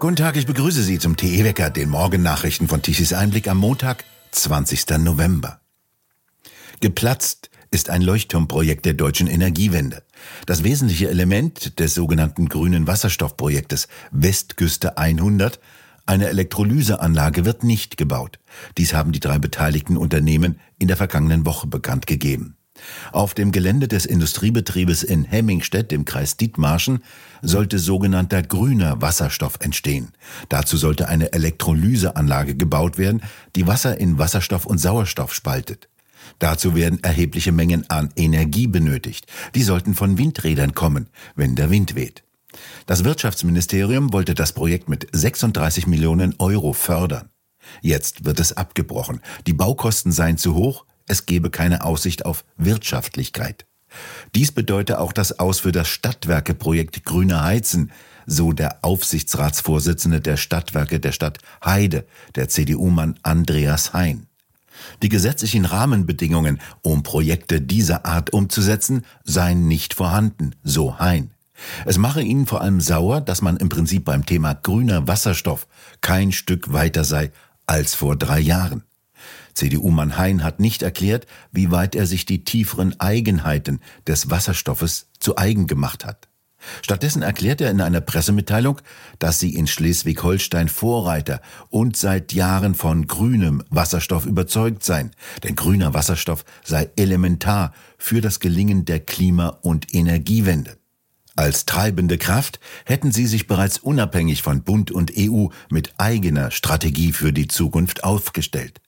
Guten Tag, ich begrüße Sie zum TE Wecker, den Morgennachrichten von Tichys Einblick am Montag, 20. November. Geplatzt ist ein Leuchtturmprojekt der deutschen Energiewende. Das wesentliche Element des sogenannten grünen Wasserstoffprojektes Westküste 100, eine Elektrolyseanlage, wird nicht gebaut. Dies haben die drei beteiligten Unternehmen in der vergangenen Woche bekannt gegeben. Auf dem Gelände des Industriebetriebes in Hemmingstedt im Kreis Dithmarschen sollte sogenannter grüner Wasserstoff entstehen. Dazu sollte eine Elektrolyseanlage gebaut werden, die Wasser in Wasserstoff und Sauerstoff spaltet. Dazu werden erhebliche Mengen an Energie benötigt. Die sollten von Windrädern kommen, wenn der Wind weht. Das Wirtschaftsministerium wollte das Projekt mit 36 Millionen Euro fördern. Jetzt wird es abgebrochen. Die Baukosten seien zu hoch, es gebe keine Aussicht auf Wirtschaftlichkeit. Dies bedeute auch das Aus für das Stadtwerkeprojekt Grüne Heizen, so der Aufsichtsratsvorsitzende der Stadtwerke der Stadt Heide, der CDU-Mann Andreas Hein. Die gesetzlichen Rahmenbedingungen, um Projekte dieser Art umzusetzen, seien nicht vorhanden, so Hein. Es mache ihnen vor allem sauer, dass man im Prinzip beim Thema grüner Wasserstoff kein Stück weiter sei als vor drei Jahren. CDU-Mann Hein hat nicht erklärt, wie weit er sich die tieferen Eigenheiten des Wasserstoffes zu eigen gemacht hat. Stattdessen erklärt er in einer Pressemitteilung, dass sie in Schleswig-Holstein Vorreiter und seit Jahren von grünem Wasserstoff überzeugt seien, denn grüner Wasserstoff sei elementar für das Gelingen der Klima- und Energiewende. Als treibende Kraft hätten sie sich bereits unabhängig von Bund und EU mit eigener Strategie für die Zukunft aufgestellt.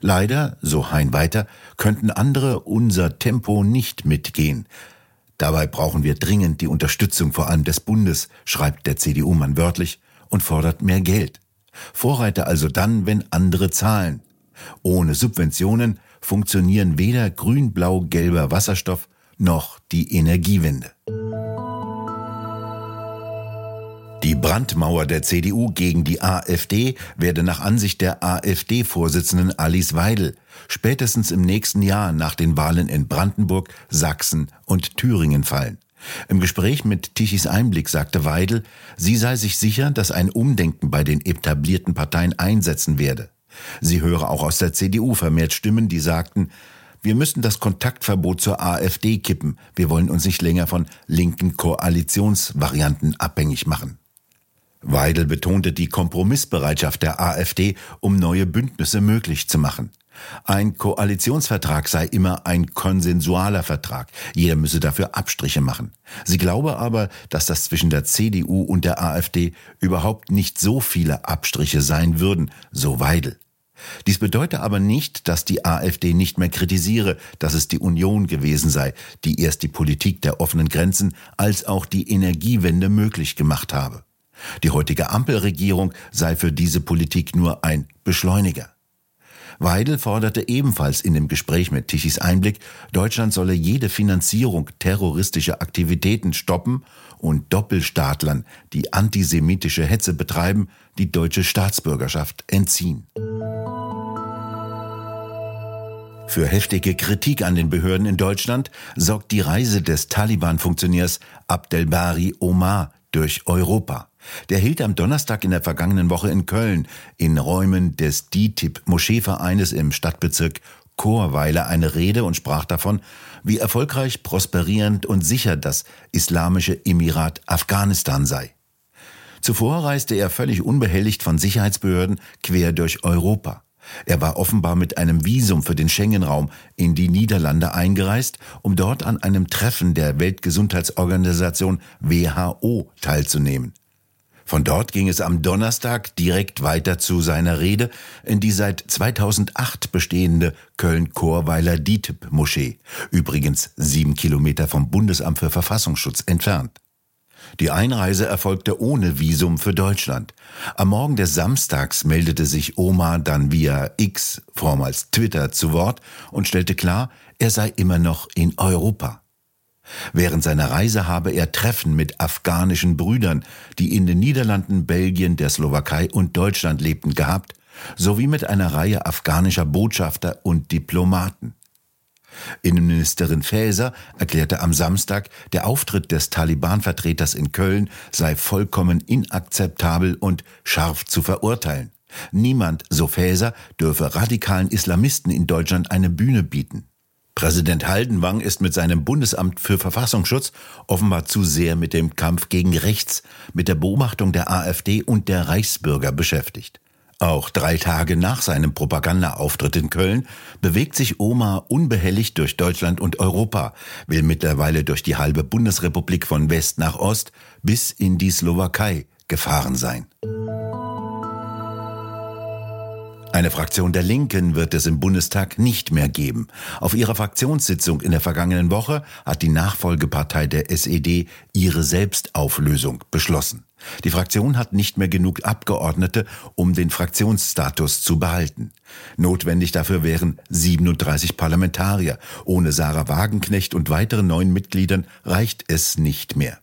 Leider, so Hein weiter, könnten andere unser Tempo nicht mitgehen. Dabei brauchen wir dringend die Unterstützung vor allem des Bundes, schreibt der CDU-Mann wörtlich und fordert mehr Geld. Vorreiter also dann, wenn andere zahlen. Ohne Subventionen funktionieren weder grün-blau-gelber Wasserstoff noch die Energiewende. Brandmauer der CDU gegen die AfD werde nach Ansicht der AfD-Vorsitzenden Alice Weidel spätestens im nächsten Jahr nach den Wahlen in Brandenburg, Sachsen und Thüringen fallen. Im Gespräch mit Tichys Einblick sagte Weidel, sie sei sich sicher, dass ein Umdenken bei den etablierten Parteien einsetzen werde. Sie höre auch aus der CDU vermehrt Stimmen, die sagten, wir müssen das Kontaktverbot zur AfD kippen. Wir wollen uns nicht länger von linken Koalitionsvarianten abhängig machen. Weidel betonte die Kompromissbereitschaft der AfD, um neue Bündnisse möglich zu machen. Ein Koalitionsvertrag sei immer ein konsensualer Vertrag. Jeder müsse dafür Abstriche machen. Sie glaube aber, dass das zwischen der CDU und der AfD überhaupt nicht so viele Abstriche sein würden, so Weidel. Dies bedeute aber nicht, dass die AfD nicht mehr kritisiere, dass es die Union gewesen sei, die erst die Politik der offenen Grenzen als auch die Energiewende möglich gemacht habe. Die heutige Ampelregierung sei für diese Politik nur ein Beschleuniger. Weidel forderte ebenfalls in dem Gespräch mit Tichys Einblick, Deutschland solle jede Finanzierung terroristischer Aktivitäten stoppen und Doppelstaatlern, die antisemitische Hetze betreiben, die deutsche Staatsbürgerschaft entziehen. Für heftige Kritik an den Behörden in Deutschland sorgt die Reise des Taliban-Funktionärs Abdelbari Omar durch Europa. Der hielt am Donnerstag in der vergangenen Woche in Köln in Räumen des DITIB Moscheevereines im Stadtbezirk Chorweiler eine Rede und sprach davon, wie erfolgreich, prosperierend und sicher das Islamische Emirat Afghanistan sei. Zuvor reiste er völlig unbehelligt von Sicherheitsbehörden quer durch Europa. Er war offenbar mit einem Visum für den Schengen-Raum in die Niederlande eingereist, um dort an einem Treffen der Weltgesundheitsorganisation WHO teilzunehmen. Von dort ging es am Donnerstag direkt weiter zu seiner Rede in die seit 2008 bestehende Köln-Chorweiler DITIB-Moschee, übrigens sieben Kilometer vom Bundesamt für Verfassungsschutz entfernt. Die Einreise erfolgte ohne Visum für Deutschland. Am Morgen des Samstags meldete sich Omar dann via X, vormals Twitter, zu Wort und stellte klar, er sei immer noch in Europa. Während seiner Reise habe er Treffen mit afghanischen Brüdern, die in den Niederlanden, Belgien, der Slowakei und Deutschland lebten, gehabt, sowie mit einer Reihe afghanischer Botschafter und Diplomaten. Innenministerin Faeser erklärte am Samstag, der Auftritt des Taliban-Vertreters in Köln sei vollkommen inakzeptabel und scharf zu verurteilen. Niemand, so Faeser, dürfe radikalen Islamisten in Deutschland eine Bühne bieten. Präsident Haldenwang ist mit seinem Bundesamt für Verfassungsschutz offenbar zu sehr mit dem Kampf gegen rechts, mit der Beobachtung der AfD und der Reichsbürger beschäftigt. Auch drei Tage nach seinem Propagandaauftritt in Köln bewegt sich Omar unbehelligt durch Deutschland und Europa, will mittlerweile durch die halbe Bundesrepublik von West nach Ost bis in die Slowakei gefahren sein. Eine Fraktion der Linken wird es im Bundestag nicht mehr geben. Auf ihrer Fraktionssitzung in der vergangenen Woche hat die Nachfolgepartei der SED ihre Selbstauflösung beschlossen. Die Fraktion hat nicht mehr genug Abgeordnete, um den Fraktionsstatus zu behalten. Notwendig dafür wären 37 Parlamentarier. Ohne Sarah Wagenknecht und weitere neun Mitgliedern reicht es nicht mehr.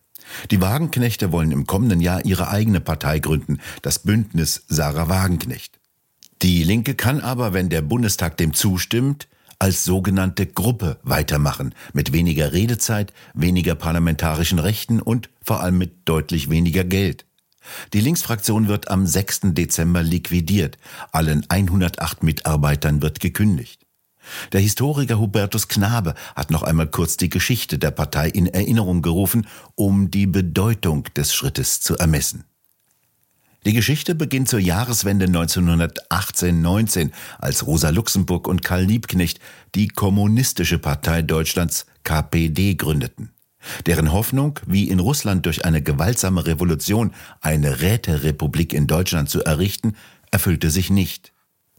Die Wagenknechte wollen im kommenden Jahr ihre eigene Partei gründen, das Bündnis Sarah Wagenknecht. Die Linke kann aber, wenn der Bundestag dem zustimmt, als sogenannte Gruppe weitermachen, mit weniger Redezeit, weniger parlamentarischen Rechten und vor allem mit deutlich weniger Geld. Die Linksfraktion wird am 6. Dezember liquidiert, allen 108 Mitarbeitern wird gekündigt. Der Historiker Hubertus Knabe hat noch einmal kurz die Geschichte der Partei in Erinnerung gerufen, um die Bedeutung des Schrittes zu ermessen. Die Geschichte beginnt zur Jahreswende 1918-19, als Rosa Luxemburg und Karl Liebknecht die Kommunistische Partei Deutschlands KPD gründeten. Deren Hoffnung, wie in Russland durch eine gewaltsame Revolution eine Räterepublik in Deutschland zu errichten, erfüllte sich nicht.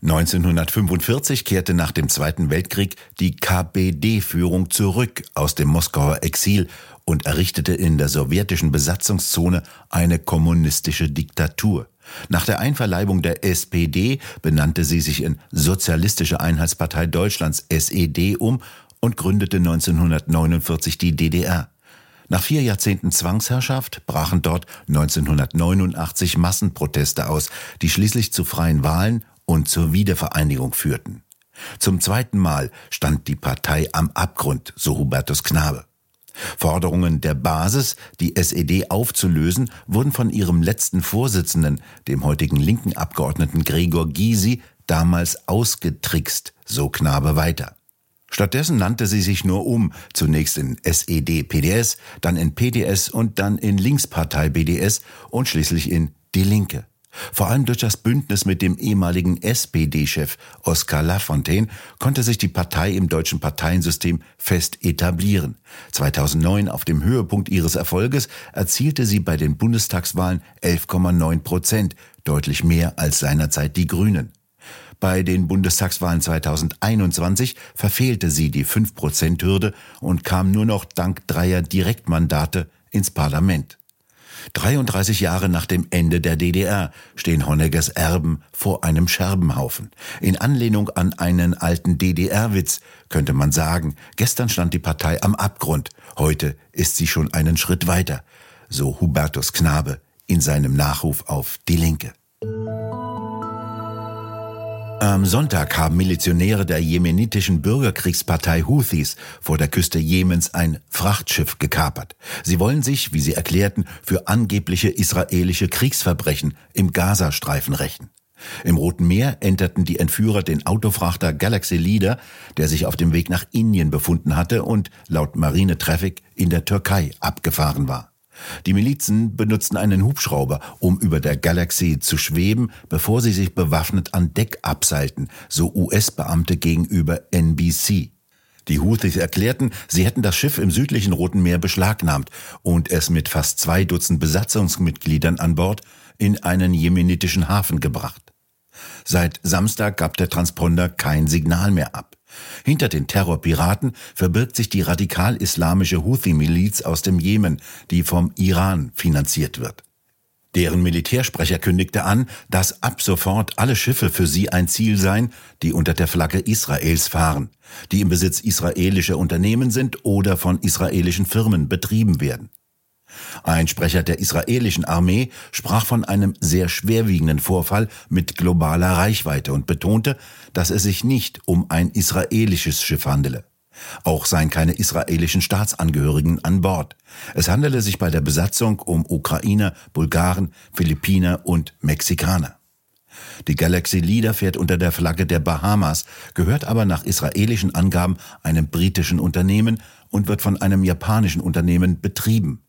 1945 kehrte nach dem Zweiten Weltkrieg die KPD-Führung zurück aus dem Moskauer Exil und errichtete in der sowjetischen Besatzungszone eine kommunistische Diktatur. Nach der Einverleibung der SPD benannte sie sich in Sozialistische Einheitspartei Deutschlands SED um und gründete 1949 die DDR. Nach vier Jahrzehnten Zwangsherrschaft brachen dort 1989 Massenproteste aus, die schließlich zu freien Wahlen und zur Wiedervereinigung führten. Zum zweiten Mal stand die Partei am Abgrund, so Hubertus Knabe. Forderungen der Basis, die SED aufzulösen, wurden von ihrem letzten Vorsitzenden, dem heutigen linken Abgeordneten Gregor Gysi, damals ausgetrickst, so Knabe weiter. Stattdessen nannte sie sich nur um, zunächst in SED-PDS, dann in PDS und dann in Linkspartei BDS und schließlich in Die Linke. Vor allem durch das Bündnis mit dem ehemaligen SPD-Chef Oskar Lafontaine konnte sich die Partei im deutschen Parteiensystem fest etablieren. 2009 auf dem Höhepunkt ihres Erfolges erzielte sie bei den Bundestagswahlen 11,9 Prozent, deutlich mehr als seinerzeit die Grünen. Bei den Bundestagswahlen 2021 verfehlte sie die 5-Prozent-Hürde und kam nur noch dank dreier Direktmandate ins Parlament. 33 Jahre nach dem Ende der DDR stehen Honeggers Erben vor einem Scherbenhaufen. In Anlehnung an einen alten DDR-Witz könnte man sagen, gestern stand die Partei am Abgrund, heute ist sie schon einen Schritt weiter, so Hubertus Knabe in seinem Nachruf auf Die Linke. Am Sonntag haben Milizionäre der jemenitischen Bürgerkriegspartei Houthis vor der Küste Jemens ein Frachtschiff gekapert. Sie wollen sich, wie sie erklärten, für angebliche israelische Kriegsverbrechen im Gazastreifen rächen. Im Roten Meer enterten die Entführer den Autofrachter Galaxy Leader, der sich auf dem Weg nach Indien befunden hatte und laut Marine Traffic in der Türkei abgefahren war. Die Milizen benutzten einen Hubschrauber, um über der Galaxy zu schweben, bevor sie sich bewaffnet an Deck abseilten, so US-Beamte gegenüber NBC. Die Houthis erklärten, sie hätten das Schiff im südlichen Roten Meer beschlagnahmt und es mit fast zwei Dutzend Besatzungsmitgliedern an Bord in einen jemenitischen Hafen gebracht. Seit Samstag gab der Transponder kein Signal mehr ab. Hinter den Terrorpiraten verbirgt sich die radikal-islamische Houthi-Miliz aus dem Jemen, die vom Iran finanziert wird. Deren Militärsprecher kündigte an, dass ab sofort alle Schiffe für sie ein Ziel seien, die unter der Flagge Israels fahren, die im Besitz israelischer Unternehmen sind oder von israelischen Firmen betrieben werden. Ein Sprecher der israelischen Armee sprach von einem sehr schwerwiegenden Vorfall mit globaler Reichweite und betonte, dass es sich nicht um ein israelisches Schiff handele. Auch seien keine israelischen Staatsangehörigen an Bord. Es handele sich bei der Besatzung um Ukrainer, Bulgaren, Philippiner und Mexikaner. Die Galaxy Leader fährt unter der Flagge der Bahamas, gehört aber nach israelischen Angaben einem britischen Unternehmen und wird von einem japanischen Unternehmen betrieben.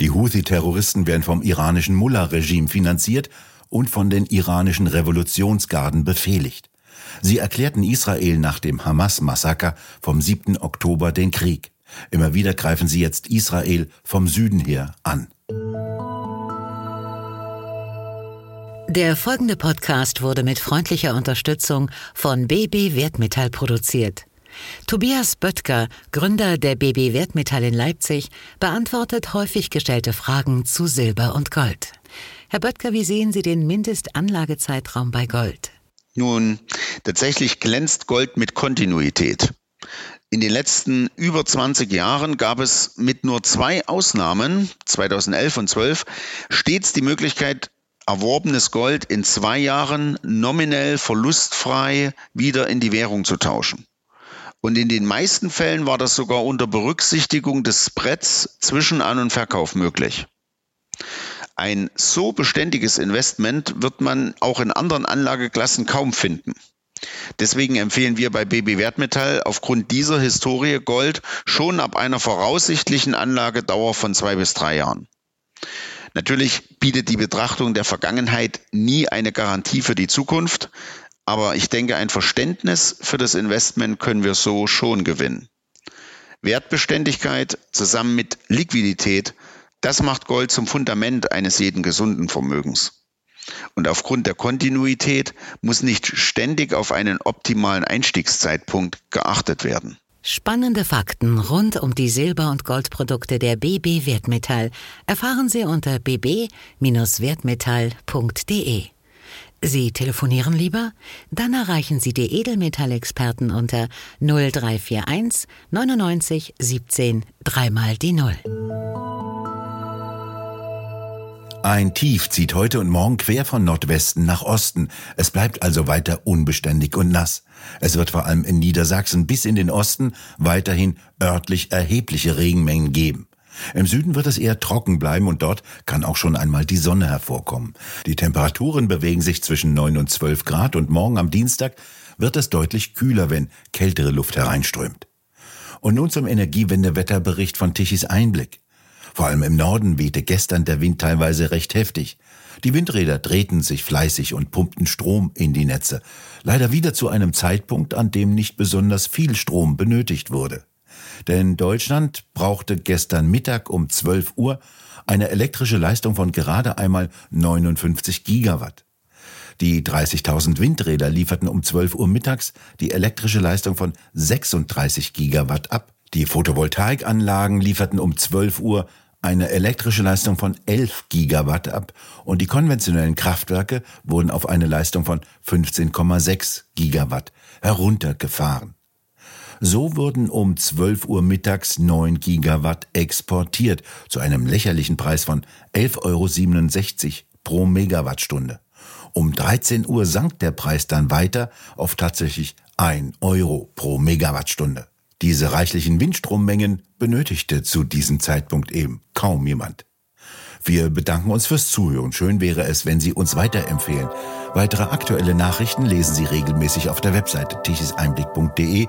Die Houthi-Terroristen werden vom iranischen Mullah-Regime finanziert und von den iranischen Revolutionsgarden befehligt. Sie erklärten Israel nach dem Hamas-Massaker vom 7. Oktober den Krieg. Immer wieder greifen sie jetzt Israel vom Süden her an. Der folgende Podcast wurde mit freundlicher Unterstützung von BB Wertmetall produziert. Tobias Böttger, Gründer der BB Wertmetall in Leipzig, beantwortet häufig gestellte Fragen zu Silber und Gold. Herr Böttger, wie sehen Sie den Mindestanlagezeitraum bei Gold? Nun, tatsächlich glänzt Gold mit Kontinuität. In den letzten über 20 Jahren gab es mit nur zwei Ausnahmen, 2011 und 12, stets die Möglichkeit, erworbenes Gold in zwei Jahren nominell verlustfrei wieder in die Währung zu tauschen. Und in den meisten Fällen war das sogar unter Berücksichtigung des Spreads zwischen An- und Verkauf möglich. Ein so beständiges Investment wird man auch in anderen Anlageklassen kaum finden. Deswegen empfehlen wir bei BB Wertmetall aufgrund dieser Historie Gold schon ab einer voraussichtlichen Anlagedauer von zwei bis drei Jahren. Natürlich bietet die Betrachtung der Vergangenheit nie eine Garantie für die Zukunft, aber ich denke, ein Verständnis für das Investment können wir so schon gewinnen. Wertbeständigkeit zusammen mit Liquidität das macht Gold zum Fundament eines jeden gesunden Vermögens. Und aufgrund der Kontinuität muss nicht ständig auf einen optimalen Einstiegszeitpunkt geachtet werden. Spannende Fakten rund um die Silber- und Goldprodukte der BB Wertmetall erfahren Sie unter bb-wertmetall.de. Sie telefonieren lieber? Dann erreichen Sie die Edelmetallexperten unter 0341 99 17 dreimal die Null. Ein Tief zieht heute und morgen quer von Nordwesten nach Osten. Es bleibt also weiter unbeständig und nass. Es wird vor allem in Niedersachsen bis in den Osten weiterhin örtlich erhebliche Regenmengen geben. Im Süden wird es eher trocken bleiben und dort kann auch schon einmal die Sonne hervorkommen. Die Temperaturen bewegen sich zwischen 9 und 12 Grad und morgen am Dienstag wird es deutlich kühler, wenn kältere Luft hereinströmt. Und nun zum Energiewendewetterbericht von Tichys Einblick. Vor allem im Norden wehte gestern der Wind teilweise recht heftig. Die Windräder drehten sich fleißig und pumpten Strom in die Netze. Leider wieder zu einem Zeitpunkt, an dem nicht besonders viel Strom benötigt wurde. Denn Deutschland brauchte gestern Mittag um 12 Uhr eine elektrische Leistung von gerade einmal 59 Gigawatt. Die 30.000 Windräder lieferten um 12 Uhr mittags die elektrische Leistung von 36 Gigawatt ab. Die Photovoltaikanlagen lieferten um 12 Uhr eine elektrische Leistung von 11 Gigawatt ab und die konventionellen Kraftwerke wurden auf eine Leistung von 15,6 Gigawatt heruntergefahren. So wurden um 12 Uhr mittags 9 Gigawatt exportiert zu einem lächerlichen Preis von 11,67 Euro pro Megawattstunde. Um 13 Uhr sank der Preis dann weiter auf tatsächlich 1 Euro pro Megawattstunde. Diese reichlichen Windstrommengen benötigte zu diesem Zeitpunkt eben kaum jemand. Wir bedanken uns fürs Zuhören. Schön wäre es, wenn Sie uns weiterempfehlen. Weitere aktuelle Nachrichten lesen Sie regelmäßig auf der Webseite tichiseinblick.de